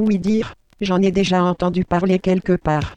Oui dire, j'en ai déjà entendu parler quelque part.